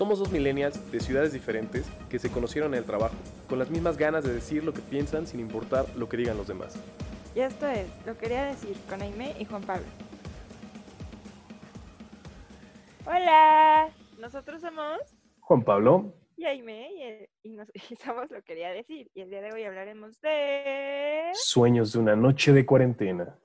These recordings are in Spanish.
Somos dos millennials de ciudades diferentes que se conocieron en el trabajo, con las mismas ganas de decir lo que piensan sin importar lo que digan los demás. Y esto es Lo Quería Decir con Aime y Juan Pablo. Hola, nosotros somos Juan Pablo. y Aime y, eh, y nos, y somos Lo Quería Decir. Y el día de hoy hablaremos de... Sueños de una noche de cuarentena.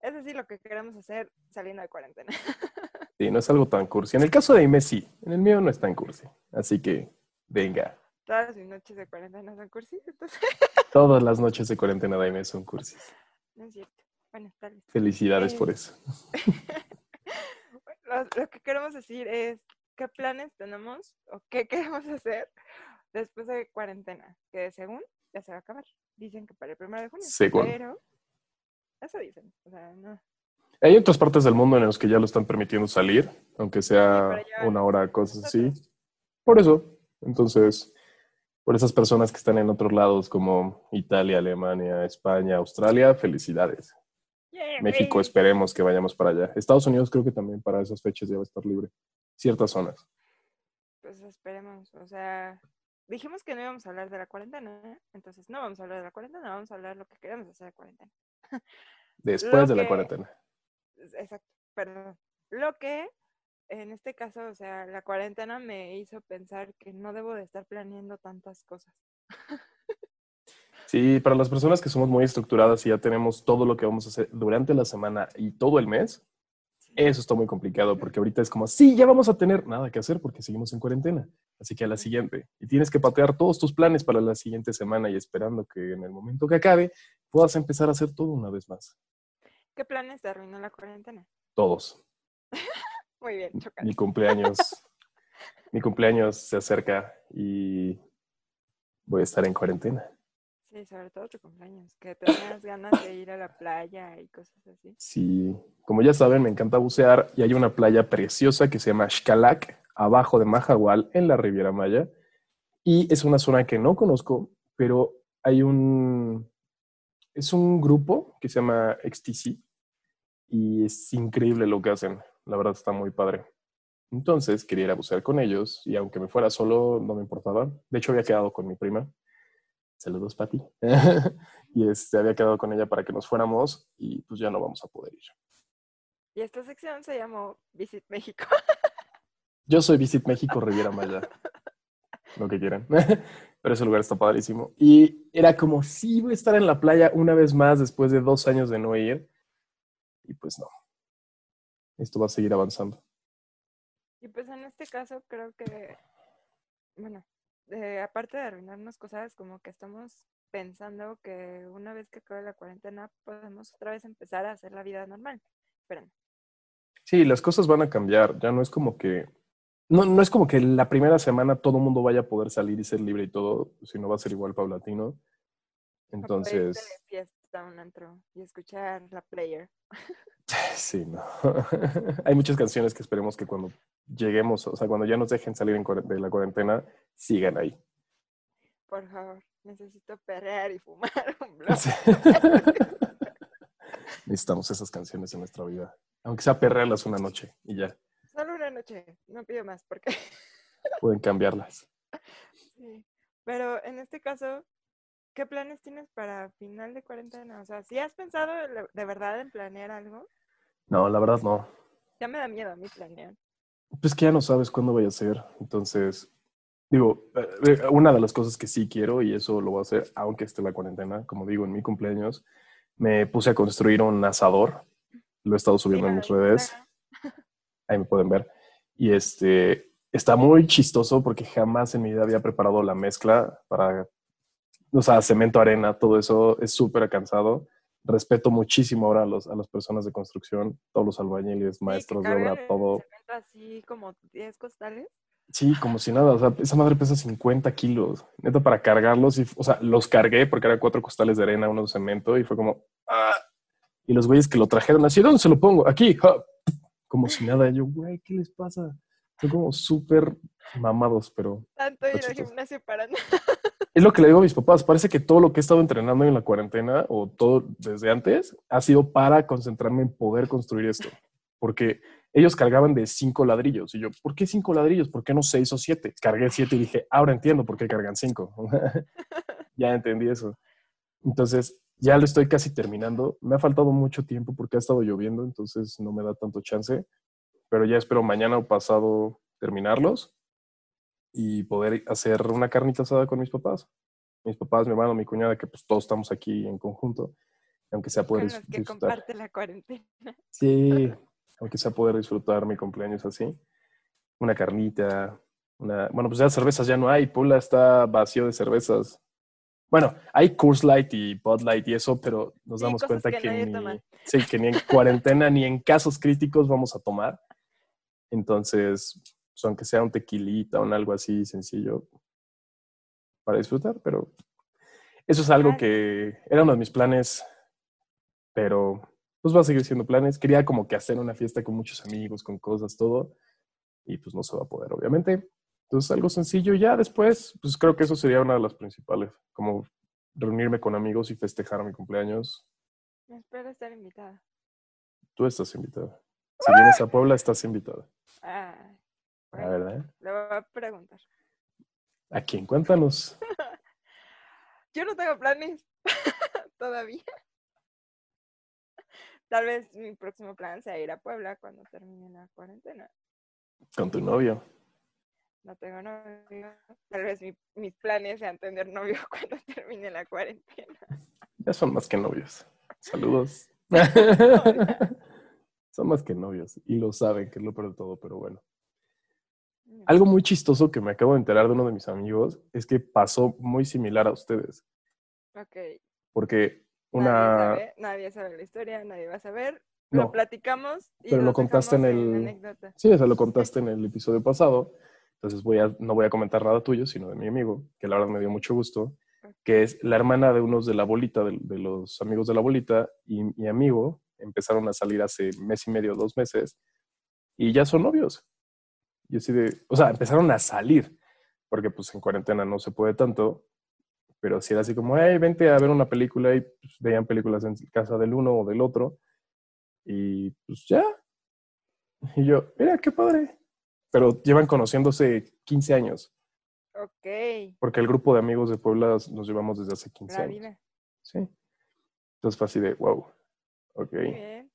Es decir, lo que queremos hacer saliendo de cuarentena. Sí, no es algo tan cursi. En el caso de Aime sí, en el mío no es tan cursi. Así que, venga. Todas mis noches de cuarentena son cursis, entonces Todas las noches de cuarentena de Aime son cursis. no es cierto. Bueno, tal vez. Felicidades por Eh. eso. Lo, lo que queremos decir es qué planes tenemos o qué queremos hacer después de cuarentena, que según ya se va a acabar. Dicen que para el primero de junio. Según. Pero eso dicen. O sea, no. Hay otras partes del mundo en los que ya lo están permitiendo salir, aunque sea una hora, cosas así. Por eso, entonces, por esas personas que están en otros lados como Italia, Alemania, España, Australia, felicidades. Yeah, México, esperemos que vayamos para allá. Estados Unidos creo que también para esas fechas ya va a estar libre. Ciertas zonas. Pues esperemos. O sea, dijimos que no íbamos a hablar de la cuarentena. ¿eh? Entonces no vamos a hablar de la cuarentena, vamos a hablar de lo que queremos hacer de cuarentena. Después de la cuarentena. Exacto, perdón. Lo que en este caso, o sea, la cuarentena me hizo pensar que no debo de estar planeando tantas cosas. Sí, para las personas que somos muy estructuradas y ya tenemos todo lo que vamos a hacer durante la semana y todo el mes, eso está muy complicado porque ahorita es como, sí, ya vamos a tener nada que hacer porque seguimos en cuarentena. Así que a la siguiente. Y tienes que patear todos tus planes para la siguiente semana y esperando que en el momento que acabe puedas empezar a hacer todo una vez más. ¿Qué planes te arruinó la cuarentena? Todos. Muy bien, chocante. Mi cumpleaños, mi cumpleaños se acerca y voy a estar en cuarentena. Sí, sobre todo tu cumpleaños, que tenías ganas de ir a la playa y cosas así. Sí, como ya saben, me encanta bucear y hay una playa preciosa que se llama Xcalac, abajo de Majahual, en la Riviera Maya. Y es una zona que no conozco, pero hay un... Es un grupo que se llama XTC y es increíble lo que hacen. La verdad está muy padre. Entonces quería ir a bucear con ellos y aunque me fuera solo no me importaba. De hecho había quedado con mi prima. Saludos, papi. y este, había quedado con ella para que nos fuéramos y pues ya no vamos a poder ir. Y esta sección se llamó Visit México. Yo soy Visit México Riviera Maya. Lo que quieran. Pero ese lugar está padrísimo. Y era como, sí, voy a estar en la playa una vez más después de dos años de no ir. Y pues no. Esto va a seguir avanzando. Y pues en este caso creo que, bueno, eh, aparte de arruinarnos cosas, como que estamos pensando que una vez que acabe la cuarentena podemos otra vez empezar a hacer la vida normal. Esperen. Sí, las cosas van a cambiar. Ya no es como que. No, no es como que la primera semana todo el mundo vaya a poder salir y ser libre y todo, sino va a ser igual paulatino. Entonces. de fiesta a un antro y escuchar la player. Sí, no. Hay muchas canciones que esperemos que cuando lleguemos, o sea, cuando ya nos dejen salir en de la cuarentena, sigan ahí. Por favor, necesito perrear y fumar un blog. Sí. Necesitamos esas canciones en nuestra vida. Aunque sea perrearlas una noche y ya. Noche, no pido más porque Pueden cambiarlas. Sí, pero en este caso, ¿qué planes tienes para final de cuarentena? O sea, si has pensado de verdad en planear algo? No, la verdad no. Ya me da miedo a mí planear. Pues que ya no sabes cuándo vaya a ser. Entonces, digo, eh, eh, una de las cosas que sí quiero, y eso lo voy a hacer aunque esté la cuarentena, como digo, en mi cumpleaños, me puse a construir un asador. Lo he estado subiendo en mis redes. Ahí me pueden ver. Y este está muy chistoso porque jamás en mi vida había preparado la mezcla para, o sea, cemento, arena, todo eso es súper cansado. Respeto muchísimo ahora a, los, a las personas de construcción, todos los albañiles, maestros de obra, todo. cemento Así como 10 costales. Sí, como si nada, o sea, esa madre pesa 50 kilos, neta, para cargarlos, y, o sea, los cargué porque eran cuatro costales de arena, uno de cemento, y fue como, ¡ah! Y los güeyes que lo trajeron así, ¿dónde se lo pongo? Aquí, ¡ja! Como si nada. Yo, güey, ¿qué les pasa? Son como súper mamados, pero Tanto ir al gimnasio para nada. es lo que le digo a mis papás. Parece que todo lo que he estado entrenando en la cuarentena o todo desde antes ha sido para concentrarme en poder construir esto. Porque ellos cargaban de cinco ladrillos. Y yo, ¿por qué cinco ladrillos? ¿Por qué no seis o siete? Cargué siete y dije, ahora entiendo por qué cargan cinco. ya entendí eso. Entonces, ya lo estoy casi terminando. Me ha faltado mucho tiempo porque ha estado lloviendo, entonces no me da tanto chance. Pero ya espero mañana o pasado terminarlos y poder hacer una carnita asada con mis papás. Mis papás, mi hermano, mi cuñada, que pues todos estamos aquí en conjunto, aunque sea poder Con los que comparte la cuarentena. Sí, aunque sea poder disfrutar mi cumpleaños así. Una carnita, una... Bueno, pues ya cervezas ya no hay. Pula está vacío de cervezas. Bueno, hay Coors Light y Bud Light y eso, pero nos damos cuenta que ni, sí, que ni en cuarentena ni en casos críticos vamos a tomar. Entonces, pues, aunque sea un tequilita o un algo así sencillo para disfrutar, pero eso es algo que era uno de mis planes, pero pues va a seguir siendo planes. Quería como que hacer una fiesta con muchos amigos, con cosas, todo, y pues no se va a poder, obviamente. Entonces, algo sencillo. Ya después, pues creo que eso sería una de las principales, como reunirme con amigos y festejar mi cumpleaños. Espero estar invitada. Tú estás invitada. Si vienes a Puebla, estás invitada. Ah, La bueno, verdad. le voy a preguntar. ¿A quién? Cuéntanos. Yo no tengo planes todavía. Tal vez mi próximo plan sea ir a Puebla cuando termine la cuarentena. Con tu novio. No tengo novio. Tal vez mi- mis planes sean tener novio cuando termine la cuarentena. Ya son más que novios. Saludos. son más que novios. Y lo saben, que es lo peor de todo, pero bueno. Algo muy chistoso que me acabo de enterar de uno de mis amigos es que pasó muy similar a ustedes. Ok. Porque Nadie una... sabe, nadie sabe la historia, nadie va a saber. Lo No, platicamos y pero lo contaste en el- anécdota. sí, eso lo contaste en el episodio pasado. Entonces voy a, no voy a comentar nada tuyo, sino de mi amigo, que la verdad me dio mucho gusto, que es la hermana de unos de la bolita, de, de los amigos de la bolita, y mi amigo empezaron a salir hace mes y medio, dos meses, y ya son novios. Y así de, o sea, empezaron a salir, porque pues en cuarentena no se puede tanto, pero si era así como, hey, vente a ver una película y pues, veían películas en casa del uno o del otro, y pues ya. Y yo, mira, qué padre. Pero llevan conociéndose 15 años, Ok. porque el grupo de amigos de Puebla nos llevamos desde hace 15 La años. vida. Sí. Entonces fue así de, wow. Ok. Muy bien.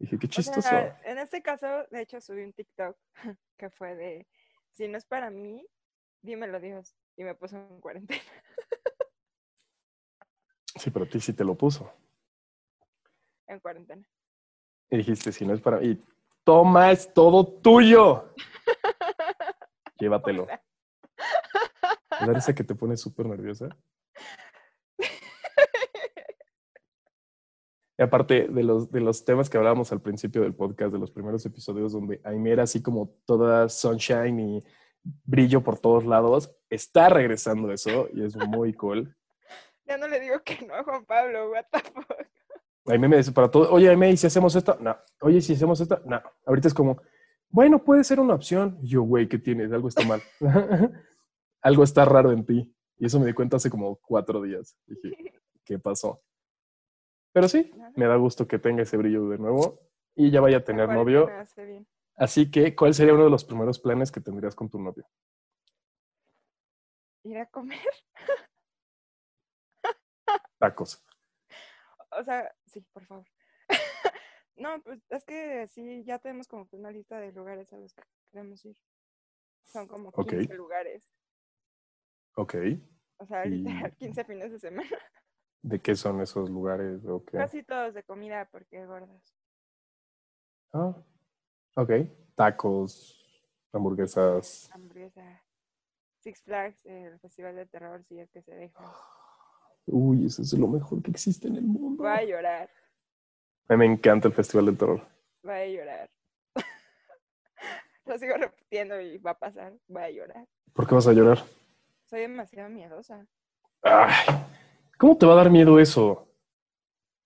Dije, qué O chistoso. sea, en este caso, de hecho, subí un TikTok que fue de, si no es para mí, dímelo Dios. Y me puso en cuarentena. Sí, pero a ti sí te lo puso. En cuarentena. Y dijiste, si no es para mí, toma, es todo tuyo. Llévatelo. ¿Verdad esa que te pone súper nerviosa? Y aparte de los, de los temas que hablábamos al principio del podcast, de los primeros episodios, donde Aime era así como toda sunshine y brillo por todos lados, está regresando eso y es muy cool. ya no le digo que no a Juan Pablo, what the fuck. Aime me dice para todo, oye Aime, ¿y si hacemos esto? No. Oye, si hacemos esto? No. Ahorita es como, bueno, puede ser una opción. Yo, güey, ¿qué tienes? Algo está mal. Algo está raro en ti. Y eso me di cuenta hace como cuatro días. Dije, ¿qué pasó? Pero sí, me da gusto que tenga ese brillo de nuevo y ya vaya a tener novio. bien. Así que, ¿cuál sería uno de los primeros planes que tendrías con tu novio? Ir a comer. Tacos. O sea, sí, por favor. no, pues es que sí, ya tenemos como que una lista de lugares a los que queremos ir. Son como Ok. 15 lugares. Ok. O sea, literal, 15 fines de semana. ¿De qué son esos lugares? o qué? Casi todos de comida porque gordas. Ah, ok. Tacos, hamburguesas. Hamburguesa. Six Flags, el festival de terror, si es que se deja. Uy, eso es lo mejor que existe en el mundo. Va a llorar, A mí me encanta el Festival del Terror. va a llorar. Lo sigo repitiendo y va a pasar, va a llorar. ¿Por qué vas a llorar? Soy demasiado miedosa. Ay, ¿Cómo te va a dar miedo eso?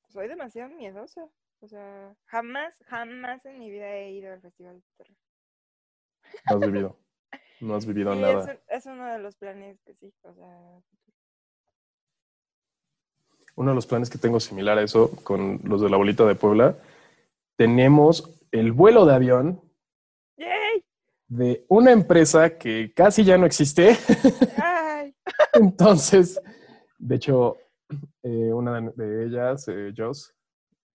Soy demasiado miedosa. O sea, jamás, jamás en mi vida he ido al festival de terror. No has vivido. No has vivido es, nada. un- es uno de los planes que sí, o sea, Uno de los planes que tengo similar a eso con los de la bolita de Puebla, tenemos el vuelo de avión ¡Yay! de una empresa que casi ya no existe. Entonces, de hecho, eh, una de, de ellas, eh, Joss,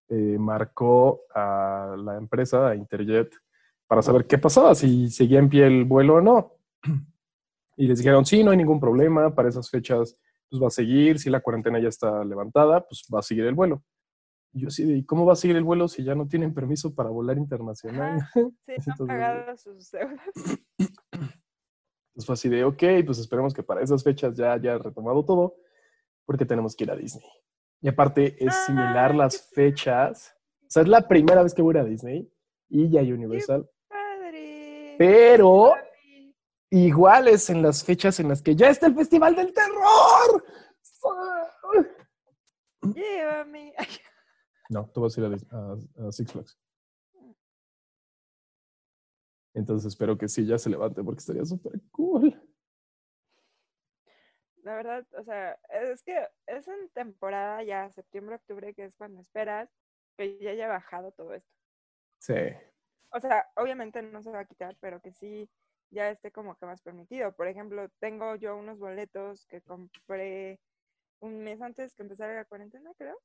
eh, marcó a la empresa, a Interjet, para saber qué pasaba, si seguía en pie el vuelo o no. Y les dijeron, sí, no hay ningún problema, para esas fechas pues va a seguir, si la cuarentena ya está levantada, pues va a seguir el vuelo. Y yo sí, ¿y cómo va a seguir el vuelo si ya no tienen permiso para volar internacional? Ajá. Sí, Entonces, pagado sus deudas. Entonces fue así de, ok, pues esperemos que para esas fechas ya haya retomado todo, porque tenemos que ir a Disney. Y aparte es similar las qué fechas. O sea, es la primera vez que voy a ir a Disney y ya hay Universal. ¡Padre! Pero. Iguales en las fechas en las que ya está el Festival del Terror. Llévame. No, tú vas a ir a- a Six Flags. Entonces espero que sí ya se levante porque estaría súper cool. La verdad, o sea, es que es en temporada ya, septiembre, octubre, que es cuando esperas que ya haya bajado todo esto. Sí. O sea, obviamente no se va a quitar, pero que sí ya esté como que más permitido. Por ejemplo, tengo yo unos boletos que compré un mes antes que empezara la cuarentena, creo,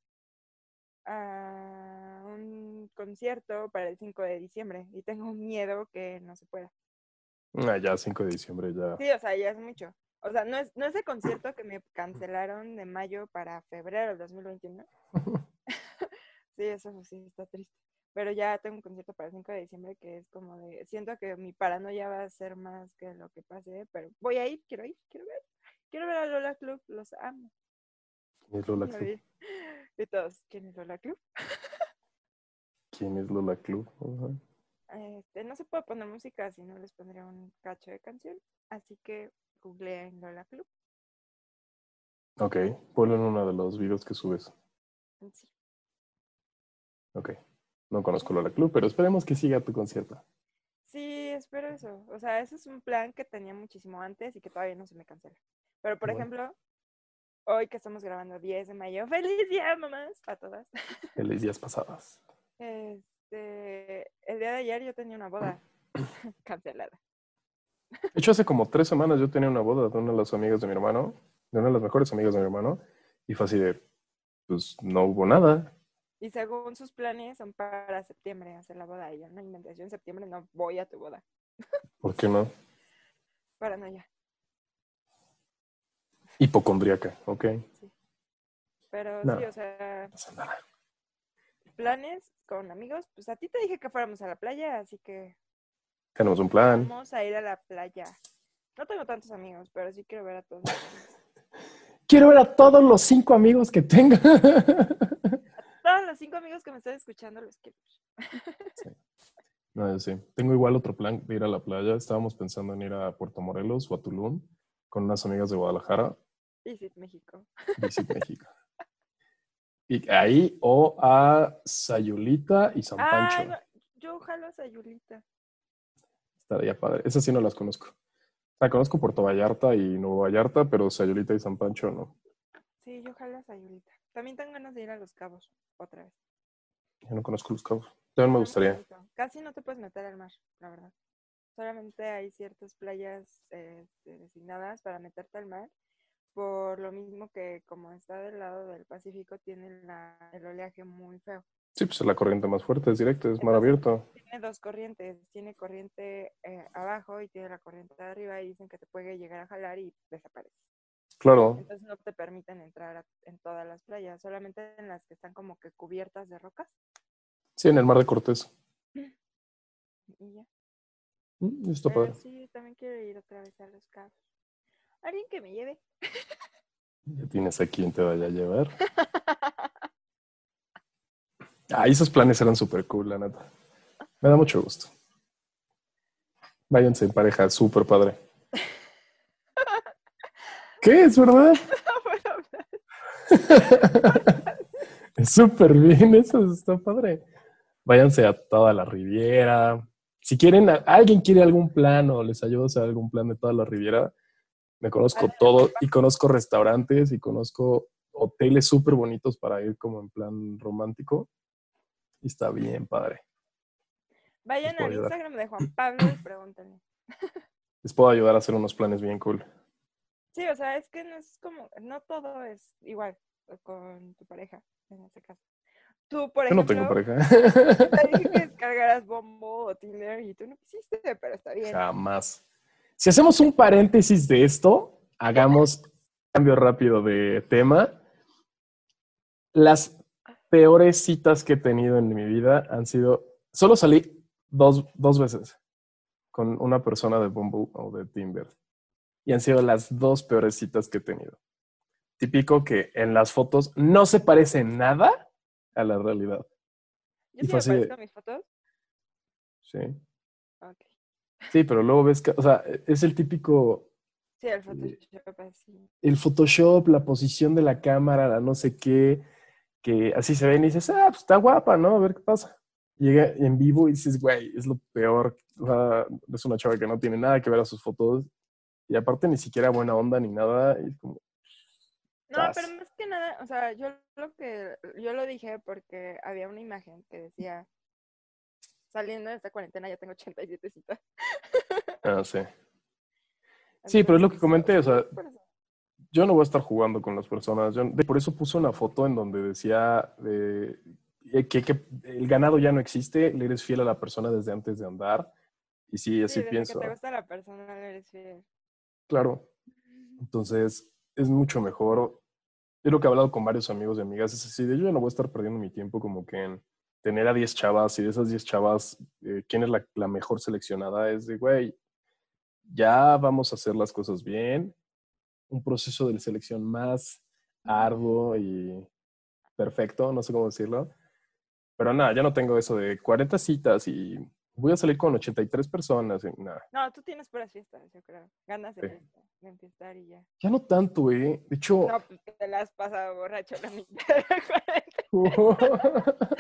a un concierto para el 5 de diciembre y tengo miedo que no se pueda. Ah, ya 5 de diciembre ya. Sí, o sea, ya es mucho. O sea, no es, no es el concierto que me cancelaron de mayo para febrero del 2021. Sí, eso sí está triste. Pero ya tengo un concierto para el 5 de diciembre que es como de, siento que mi paranoia va a ser más que lo que pase, pero voy a ir, quiero ir, quiero ver. Quiero ver a Lola Club, los amo. ¿Quién es Lola Club? Y todos, ¿quién es Lola Club? ¿Quién es Lola Club? Este, no se puede poner música, si no les pondría un cacho de canción. Así que googleen Lola Club. Ok, ponlo en uno de los videos que subes. Sí. Ok. No conozco Lola Club, pero esperemos que siga tu concierto. Sí, espero eso. O sea, ese es un plan que tenía muchísimo antes y que todavía no se me cancela. Pero, por Bueno. ejemplo, hoy que estamos grabando 10 de mayo, ¡feliz día, mamás! A todas. Feliz días pasadas. Este, el día de ayer yo tenía una boda cancelada. De hecho, hace como tres semanas yo tenía una boda de una de las amigas de mi hermano, de una de las mejores amigas de mi hermano, y fue así de, pues no hubo nada. Y según sus planes, son para septiembre hacer la boda. Y yo no inventé, yo en septiembre no voy a tu boda. ¿Por qué no? Para no ya. Hipocondríaca, ok. Pero No. sí, o sea, No pasa nada. planes con amigos. Pues a ti te dije que fuéramos a la playa, así que Tenemos un plan. vamos a ir a la playa. No tengo tantos amigos, pero sí quiero ver a todos. Quiero ver a todos los cinco amigos que tenga. Los cinco amigos que me están escuchando los quiero. No, yo sí. Tengo igual otro plan de ir a la playa. Estábamos pensando en ir a Puerto Morelos o a Tulum con unas amigas de Guadalajara, Visit México. Visit México. Y ahí o a Sayulita y San Pancho. Ay, no, yo jalo a Sayulita. Estaría padre. Esas sí no las conozco. Sea, conozco Puerto Vallarta y Nuevo Vallarta, pero Sayulita y San Pancho no. Sí, yo jalo a Sayulita. También tengo ganas de ir a Los Cabos otra vez. Yo no conozco los cabos. También me gustaría. Casi no te puedes meter al mar, la verdad. Solamente hay ciertas playas eh, designadas para meterte al mar. Por lo mismo que como está del lado del Pacífico, tiene la- el oleaje muy feo. Sí, pues es la corriente más fuerte, es directa, es mar abierto. Tiene dos corrientes. Tiene corriente eh, abajo y tiene la corriente de arriba y dicen que te puede llegar a jalar y desaparece. Claro. Entonces no te permiten entrar a- en todas las playas, solamente en las que están como que cubiertas de rocas. Sí, en el mar de Cortés. Y ya. Mm, Está Pero padre. sí, también quiero ir otra vez a los cabos. Alguien que me lleve. Ya tienes a quien te vaya a llevar. Ah, esos planes eran súper cool, la neta. Me da mucho gusto. Váyanse en pareja, súper padre. ¿Qué? ¿Es verdad? Es súper bien, eso está padre. Váyanse a toda la Riviera. Si quieren, alguien quiere algún plan o les ayudo a hacer algún plan de toda la Riviera, me conozco todo y conozco restaurantes y conozco hoteles súper bonitos para ir como en plan romántico. Y está bien, padre. Vayan al. Instagram de Juan Pablo y pregúntenle. Les puedo ayudar a hacer unos planes bien cool. Sí, o sea, es que no es como, no todo es igual con tu pareja, en este caso. Tú, por Yo no ejemplo, tengo pareja. te dije que descargaras Bombo o Tinder y tú no quisiste, pero está bien. Jamás. Si hacemos un paréntesis de esto, hagamos cambio rápido de tema. Las peores citas que he tenido en mi vida han sido, solo salí dos, dos veces con una persona de Bumble o de Tinder. Y han sido las dos peores citas que he tenido. Típico que en las fotos no se parece nada a la realidad. Yo y sí fue me parezco a mis fotos. Sí. Ok. Sí, pero luego ves que, o sea, es el típico, Sí, el Photoshop así. el Photoshop, la posición de la cámara, la no sé qué, que así se ven y dices, ah, pues está guapa, ¿no? A ver qué pasa. Llega en vivo y dices, güey, es lo peor. O sea, es una chava que no tiene nada que ver a sus fotos. Y aparte ni siquiera buena onda ni nada. Y es como, No, pero más que nada, o sea, yo lo que, yo lo dije porque había una imagen que decía, saliendo de esta cuarentena ya tengo 87 citas. ah, sí. Sí, pero es lo que Entonces, comenté, o sea, yo no voy a estar jugando con las personas. Yo- de- por eso puse una foto en donde decía eh, que, que el ganado ya no existe, le eres fiel a la persona desde antes de andar. Y sí, así Sí, desde pienso. que te gusta la persona, le eres fiel. Claro. Entonces, es mucho mejor. Es lo que he hablado con varios amigos y amigas. Es así de yo ya no voy a estar perdiendo mi tiempo como que en tener a 10 chavas y de esas 10 chavas, eh, ¿quién es la, la mejor seleccionada? Es de, güey, ya vamos a hacer las cosas bien. Un proceso de selección más arduo y perfecto, no sé cómo decirlo. Pero nada, ya no tengo eso de 40 citas y voy a salir con 83 personas. y nada. No, tú tienes puras fiestas, yo creo. Ganas de Sí. fiesta, de enfiestar y ya. Ya no tanto, eh. De hecho, No, pues te la has pasado borracho la mitad de.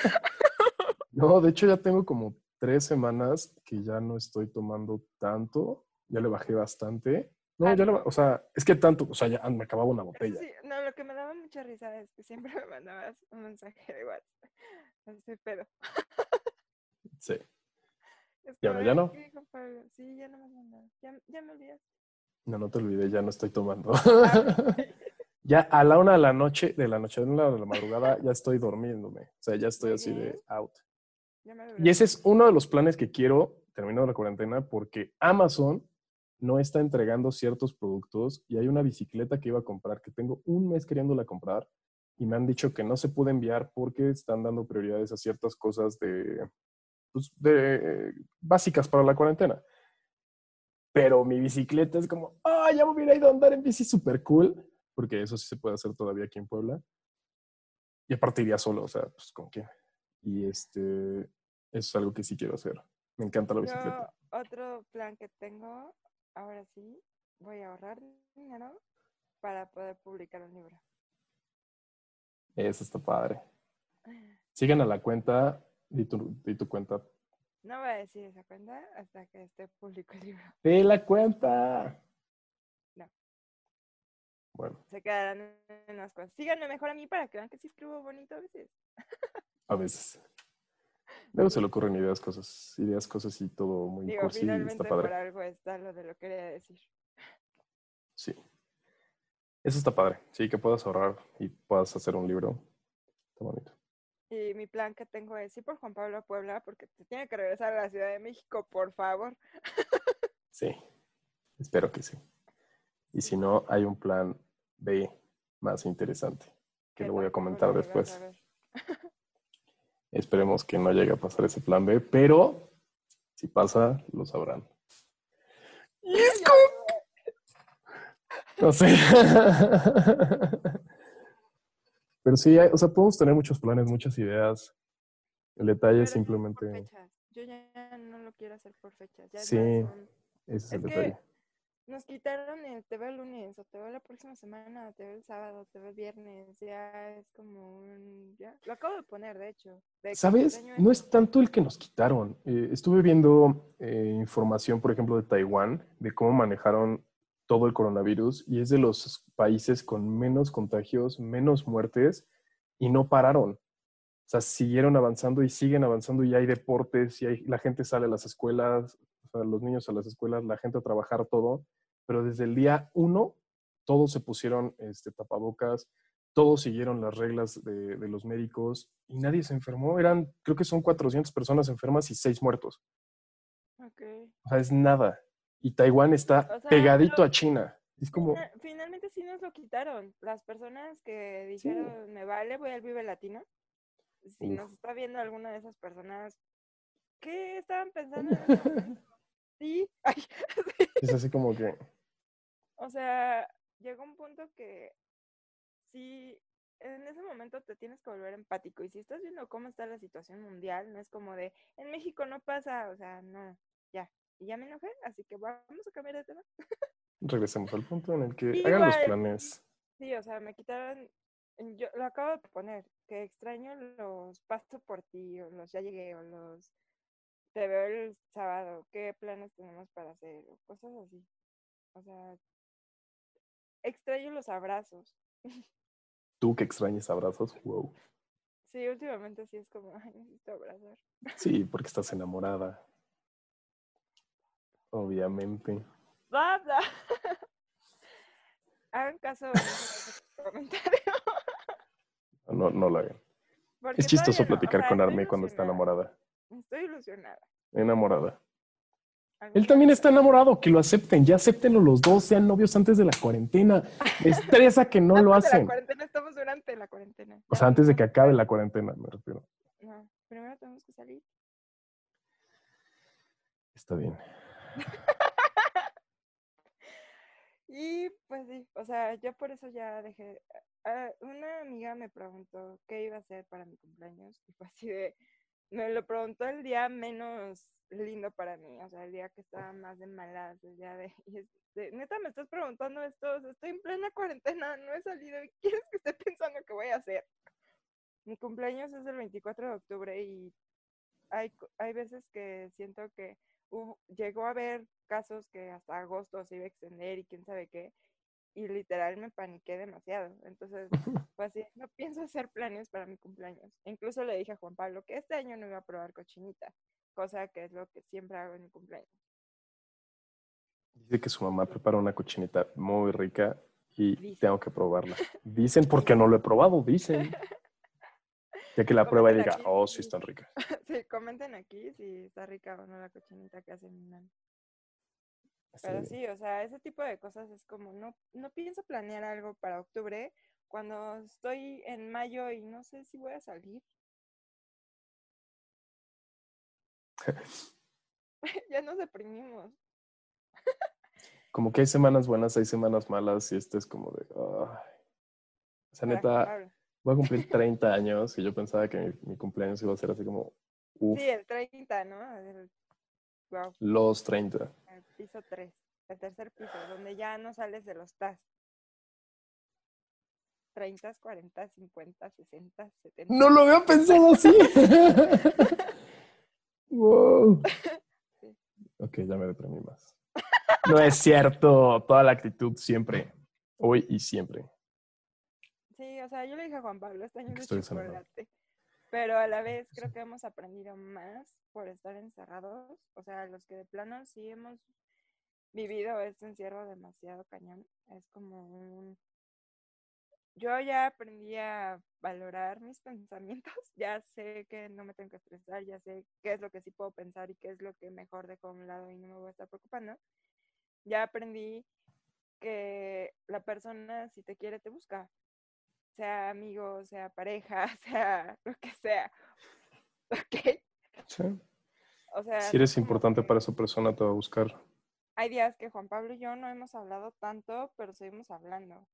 No, de hecho ya tengo como tres semanas que ya no estoy tomando tanto. Ya le bajé bastante. No, Ah, ya le, no. ba- o sea, es que tanto, o sea, ya me acababa una botella. sí, no, lo que me daba mucha risa es que siempre me mandabas un mensaje de WhatsApp. Estoy pedo. Sí. Es Ya no, ya no. "¿Qué, Juan Pablo? Sí, ya no me. Ya, ya me olvidas. No, no te olvidé, ya no estoy tomando. Ah, ya a la una de la noche, de la noche, a la una de la madrugada, ya estoy durmiéndome. O sea, ya estoy así de out. Y ese es uno de los planes que quiero terminando la cuarentena porque Amazon no está entregando ciertos productos y hay una bicicleta que iba a comprar que tengo un mes queriéndola comprar y me han dicho que no se puede enviar porque están dando prioridades a ciertas cosas de, pues, de básicas para la cuarentena. Pero mi bicicleta es como, ah, ya me hubiera ido a andar en bici súper cool, porque eso sí se puede hacer todavía aquí en Puebla. Y aparte iría solo, o sea, pues como que. Y este, eso es algo que sí quiero hacer. Me encanta la bicicleta. Yo, otro plan que tengo, ahora sí, voy a ahorrar dinero para poder publicar un libro. Eso está padre. Sigan a la cuenta, di tu, di tu cuenta. No voy a decir esa cuenta hasta que esté público el libro. ¡De la cuenta! No. Bueno, Se quedarán en unas cosas. Síganme mejor a mí para que vean que sí escribo bonito a veces. a veces. Luego se le ocurren ideas, cosas, ideas, cosas y todo muy Digo, cursi y está por padre. algo está lo de lo que quería decir. Sí. Eso está padre. Sí, que puedas ahorrar y puedas hacer un libro. Está bonito. Y mi plan que tengo es ir por Juan Pablo a Puebla porque te tiene que regresar a la Ciudad de México, por favor. Sí. Espero que sí. Y si no, hay un plan B más interesante que lo voy a comentar después. a. Esperemos que no llegue a pasar ese plan B, pero si pasa, lo sabrán. Y es No sé. Pero sí, hay- o sea, podemos tener muchos planes, muchas ideas. El detalle Pero es no por simplemente. Yo ya no lo quiero hacer por fechas. Ya Sí. ese es el Es que detalle. nos quitaron el te veo el lunes, o te veo la próxima semana, o te veo el sábado, te veo el viernes. Ya es como un. Ya. Lo acabo de poner, de hecho. de ¿Sabes? No es tanto el que nos quitaron. Eh, estuve viendo eh, información, por ejemplo, de Taiwán, de cómo manejaron todo el coronavirus y es de los países con menos contagios, menos muertes y no pararon. O sea, siguieron avanzando y siguen avanzando y hay deportes y hay, la gente sale a las escuelas, o sea, los niños a las escuelas, la gente a trabajar todo, pero desde el día uno todos se pusieron este, tapabocas, todos siguieron las reglas de, de, los médicos y nadie se enfermó. Eran, creo que son 400 personas enfermas y 6 muertos. Okay. O sea, es nada. Y Taiwán está O sea, pegadito a China. Es como, Fina- Finalmente sí nos lo quitaron. Las personas que Sí. dijeron, me vale, voy al Vive Latino. Si Uf. nos está viendo alguna de esas personas, ¿qué estaban pensando? en? Sí, ay, sí. es así como que, O sea, llegó un punto que sí, en ese momento te tienes que volver empático. Y si estás viendo cómo está la situación mundial, no es como de, en México no pasa, o sea, no, ya. Y ya me enojé, así que vamos a cambiar de tema. regresemos al punto en el que hagan los planes. Sí, o sea, me quitaron, yo lo acabo de poner, que extraño los paso por ti, o los ya llegué, o los te veo el sábado, qué planes tenemos para hacer, o cosas así. O sea, extraño los abrazos. Tú que extrañes abrazos, wow. Sí, últimamente sí es como, ay, necesito abrazar. Sí, porque estás enamorada. Obviamente. Bla, bla. Hagan caso ese comentario. No, no lo hagan. porque Es chistoso o platicar sea, con Arme cuando está enamorada. Estoy ilusionada. Enamorada. Él también está enamorado, que lo acepten. Ya acéptenlo los dos, sean novios antes de la cuarentena. Me estresa que no lo Antes de la hacen. cuarentena, estamos durante la cuarentena. O sea, antes de que acabe la cuarentena, me refiero. No, primero tenemos que salir. Está bien. Y pues sí, o sea, yo por eso ya dejé. ah, una amiga me preguntó qué iba a hacer para mi cumpleaños y fue así de. Me lo preguntó el día menos lindo para mí, o sea, el día que estaba más de malas, el día de. de, Neta, me estás preguntando esto, o sea, estoy en plena cuarentena, no he salido y quieres que esté pensando qué voy a hacer. Mi cumpleaños es el 24 de octubre y hay, hay veces que siento que hubo- llegó a haber casos que hasta agosto se iba a extender y quién sabe qué, y literal me paniqué demasiado. Entonces, fue así, no pienso hacer planes para mi cumpleaños. Incluso le dije a Juan Pablo que este año no iba a probar cochinita, cosa que es lo que siempre hago en mi cumpleaños. Dice que su mamá prepara una cochinita muy rica y tengo que probarla. Dicen porque no lo he probado, dicen. Ya que la prueba y diga, oh, si- sí, están ricas. sí, comenten aquí si está rica o no la cochinita que hace mi nana. Pero sí, o sea, ese tipo de cosas es como, no, no pienso planear algo para octubre cuando estoy en mayo y no sé si voy a salir. ya nos deprimimos. Como que hay semanas buenas, hay semanas malas y este es como de, ay. O sea, neta. Voy a cumplir 30 años y yo pensaba que mi, mi cumpleaños iba a ser así como, uff, Sí, el 30, ¿no? El, wow, los 30. el piso 3, el tercer piso, donde ya no sales de los TAS. 30, 40, 50, 60, 70. No lo había pensado así. wow. Sí. Ok, ya me deprimí más. No es cierto, toda la actitud siempre, hoy y siempre. O sea, yo le dije a Juan Pablo, este año es chocolate. Pero a la vez creo que hemos aprendido más por estar encerrados. O sea, los que de plano sí hemos vivido este encierro demasiado cañón. Es como un... Yo ya aprendí a valorar mis pensamientos. Ya sé que no me tengo que estresar. Ya sé qué es lo que sí puedo pensar y qué es lo que mejor dejo a un lado y no me voy a estar preocupando. Ya aprendí que la persona, si te quiere, te busca sea amigo, sea pareja, sea lo que sea. ¿Ok? Sí. O sea, Si eres importante para esa persona, te va a buscar. Hay días que Juan Pablo y yo no hemos hablado tanto, pero seguimos hablando.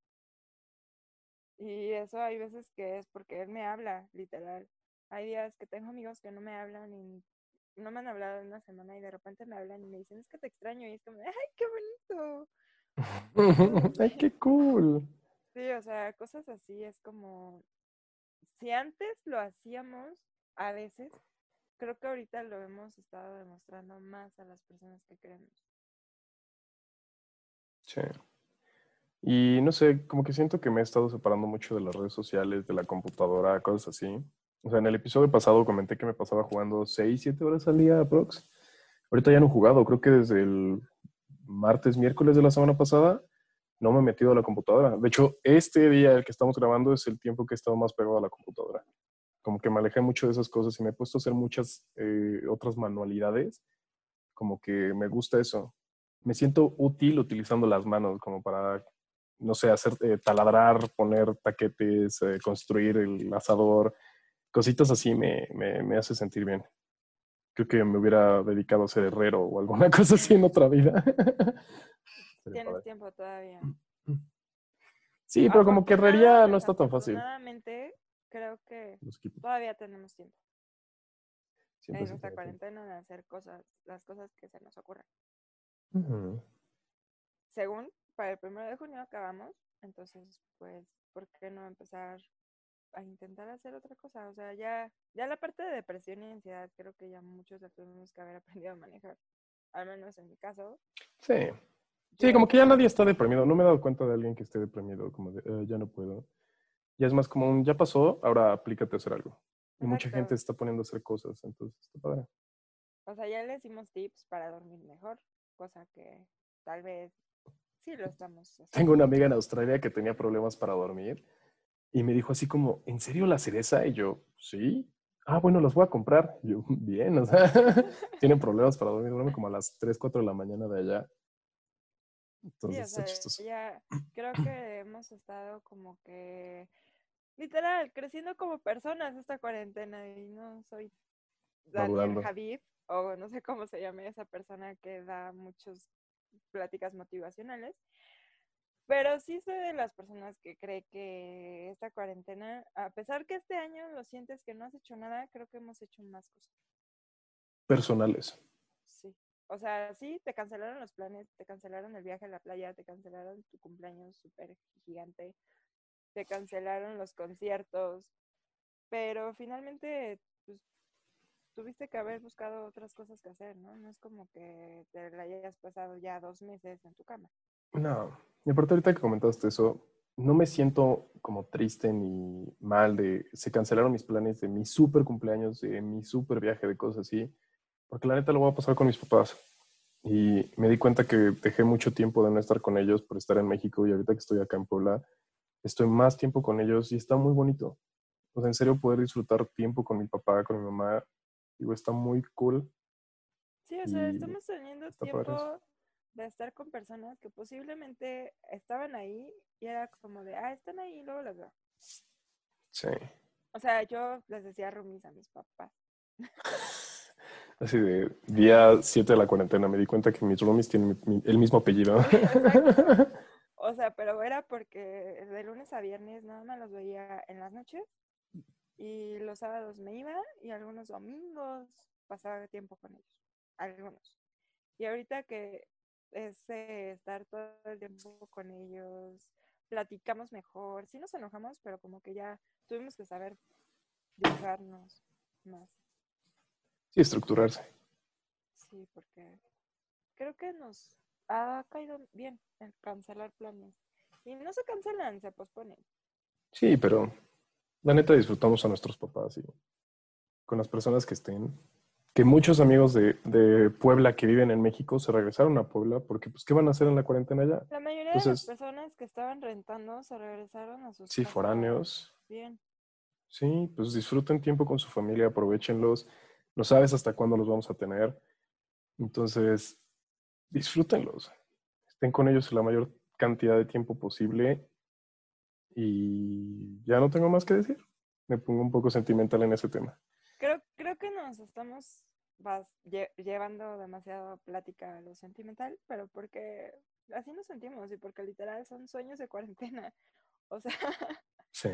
Y eso hay veces que es porque él me habla, literal. Hay días que tengo amigos que no me hablan y no me han hablado en una semana y de repente me hablan y me dicen, es que te extraño. Y es como, ¡ay, qué bonito! Ay, qué cool. Sí, o sea, cosas así es como, si antes lo hacíamos a veces, creo que ahorita lo hemos estado demostrando más a las personas que queremos. Sí. Y no sé, como que siento que me he estado separando mucho de las redes sociales, de la computadora, cosas así. O sea, en el episodio pasado comenté que me pasaba jugando 6, 7 horas al día aprox. Ahorita ya no he jugado, creo que desde el martes, miércoles de la semana pasada no me he metido a la computadora. De hecho, este día el que estamos grabando es el tiempo que he estado más pegado a la computadora. Como que me alejé mucho de esas cosas y me he puesto a hacer muchas eh, otras manualidades. Como que me gusta eso. Me siento útil utilizando las manos como para, no sé, hacer eh, taladrar, poner taquetes, eh, construir el asador. Cositas así me, me, me hace sentir bien. Creo que me hubiera dedicado a ser herrero o alguna cosa así en otra vida. Tienes tiempo todavía. Sí, pero como que herrería no está tan fácil. Creo que todavía tenemos tiempo. en nuestra cuarentena de hacer cosas, las cosas que se nos ocurran. Según, para el primero de junio acabamos, entonces, pues, ¿por qué no empezar a intentar hacer otra cosa? O sea, ya, ya la parte de depresión y ansiedad creo que ya muchos la tuvimos que haber aprendido a manejar. Al menos en mi caso. Sí. Sí, como que ya nadie está deprimido. No me he dado cuenta de alguien que esté deprimido, como de, eh, ya no puedo. Ya es más como un, ya pasó, ahora aplícate a hacer algo. Y mucha gente está poniendo a hacer cosas, entonces está padre. O sea, ya le dimos tips para dormir mejor, cosa que tal vez sí lo estamos haciendo. Tengo una amiga en Australia que tenía problemas para dormir y me dijo así como, ¿en serio la cereza? Y yo, sí. Ah, bueno, las voy a comprar. Y yo, bien, o sea, tienen problemas para dormir. Duerme como a las 3, 4 de la mañana de allá sí, Ya, creo que hemos estado como que, literal, creciendo como personas esta cuarentena y no soy Daniel Javid o no sé cómo se llame esa persona que da muchas pláticas motivacionales. Pero sí soy de las personas que cree que esta cuarentena, a pesar que este año lo sientes que no has hecho nada, creo que hemos hecho más cosas. Personales. O sea, sí, te cancelaron los planes, te cancelaron el viaje a la playa, te cancelaron tu cumpleaños súper gigante, te cancelaron los conciertos, pero finalmente, pues, tuviste que haber buscado otras cosas que hacer, ¿no? No es como que te la hayas pasado ya dos meses en tu cama. No, y aparte ahorita que comentaste eso, no me siento como triste ni mal de se cancelaron mis planes de mi súper cumpleaños, de mi súper viaje, de cosas así porque la neta lo voy a pasar con mis papás. Y me di cuenta que dejé mucho tiempo de no estar con ellos por estar en México y ahorita que estoy acá en Puebla, estoy más tiempo con ellos y está muy bonito. O sea, en serio poder disfrutar tiempo con mi papá, con mi mamá, digo, está muy cool. Sí, o sea, estamos teniendo tiempo de estar con personas que posiblemente estaban ahí y era como de, ah, están ahí y luego las veo. Sí. O sea, yo les decía rumis a mis papás. Así de día 7 de la cuarentena me di cuenta que mis roomies tienen el mismo apellido. O sea, pero era porque de lunes a viernes nada más los veía en las noches y los sábados me iba y algunos domingos pasaba tiempo con ellos, algunos. Y ahorita que es estar todo el tiempo con ellos, platicamos mejor, sí nos enojamos, pero como que ya tuvimos que saber dibujarnos más. Sí, estructurarse. Sí, porque creo que nos ha caído bien el cancelar planes. Y no se cancelan, se posponen. Sí, pero la neta disfrutamos a nuestros papás y con las personas que estén. Que muchos amigos de, Puebla que viven en México se regresaron a Puebla porque, pues, ¿qué van a hacer en la cuarentena allá? La mayoría de las personas que estaban rentando se regresaron a sus Sí, foráneos. Bien. Sí, pues disfruten tiempo con su familia, aprovechenlos no sabes hasta cuándo los vamos a tener. Entonces, disfrútenlos. Estén con ellos la mayor cantidad de tiempo posible. Y ya no tengo más que decir. Me pongo un poco sentimental en ese tema. Creo, creo que nos estamos llevando demasiado plática a lo sentimental, pero porque así nos sentimos y porque literal son sueños de cuarentena. O sea. Sí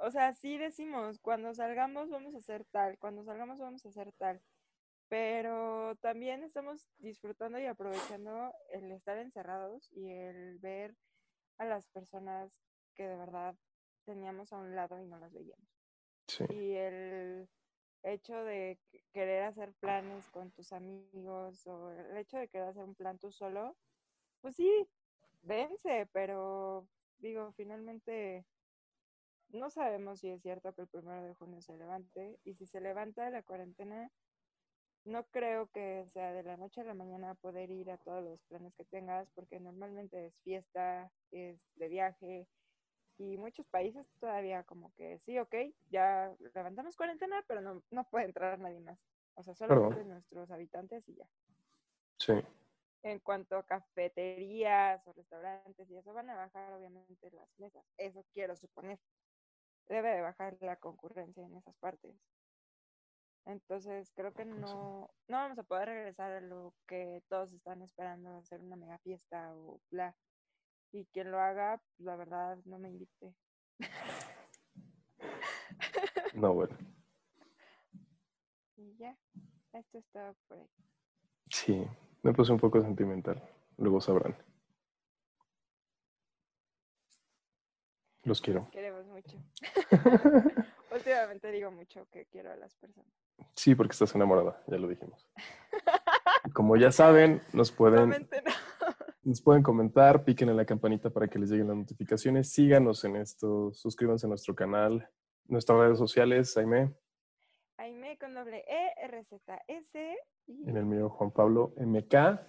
o sea, sí decimos, cuando salgamos vamos a hacer tal, cuando salgamos vamos a hacer tal, pero también estamos disfrutando y aprovechando el estar encerrados y el ver a las personas que de verdad teníamos a un lado y no las veíamos. Y el hecho de querer hacer planes con tus amigos o el hecho de querer hacer un plan tú solo, pues sí, vence, pero digo, finalmente no sabemos si es cierto que el primero de junio se levante y si se levanta la cuarentena, no creo que sea de la noche a la mañana poder ir a todos los planes que tengas porque normalmente es fiesta, es de viaje y muchos países todavía como que sí, ok, ya levantamos cuarentena, pero no, no puede entrar nadie más. O sea, solamente nuestros habitantes y ya. Sí. En cuanto a cafeterías o restaurantes y eso, van a bajar obviamente las mesas. Eso quiero suponer. Debe de bajar la concurrencia en esas partes. Entonces creo que no, no vamos a poder regresar a lo que todos están esperando, hacer una mega fiesta o bla. Y quien lo haga, pues, la verdad, no me invite. No, bueno. Y ya, esto está por ahí. Sí, me puse un poco sentimental. Luego sabrán. Los quiero. queremos mucho. Últimamente digo mucho que quiero a las personas. Sí, porque estás enamorada, ya lo dijimos. Como ya saben, nos pueden, nos pueden comentar, piquen en la campanita para que les lleguen las notificaciones. Síganos en esto, suscríbanse a nuestro canal, nuestras redes sociales, Aime. Aime con doble E, R, Z, S. En el mío, Juan Pablo MK.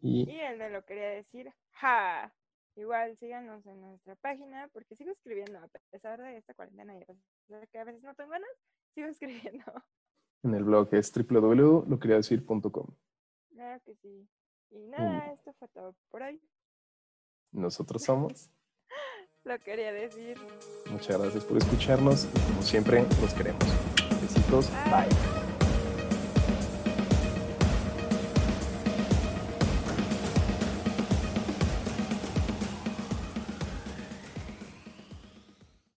Y, y él me lo quería decir, ja. Igual síganos en nuestra página porque sigo escribiendo a pesar de esta cuarentena y que a veces no tengo ganas, sigo escribiendo. En el blog es www.loqueriadecir.com. Claro que sí. Y nada, esto fue todo por hoy. Nosotros somos. Lo quería decir. Muchas gracias por escucharnos y como siempre, los queremos. Besitos. bye.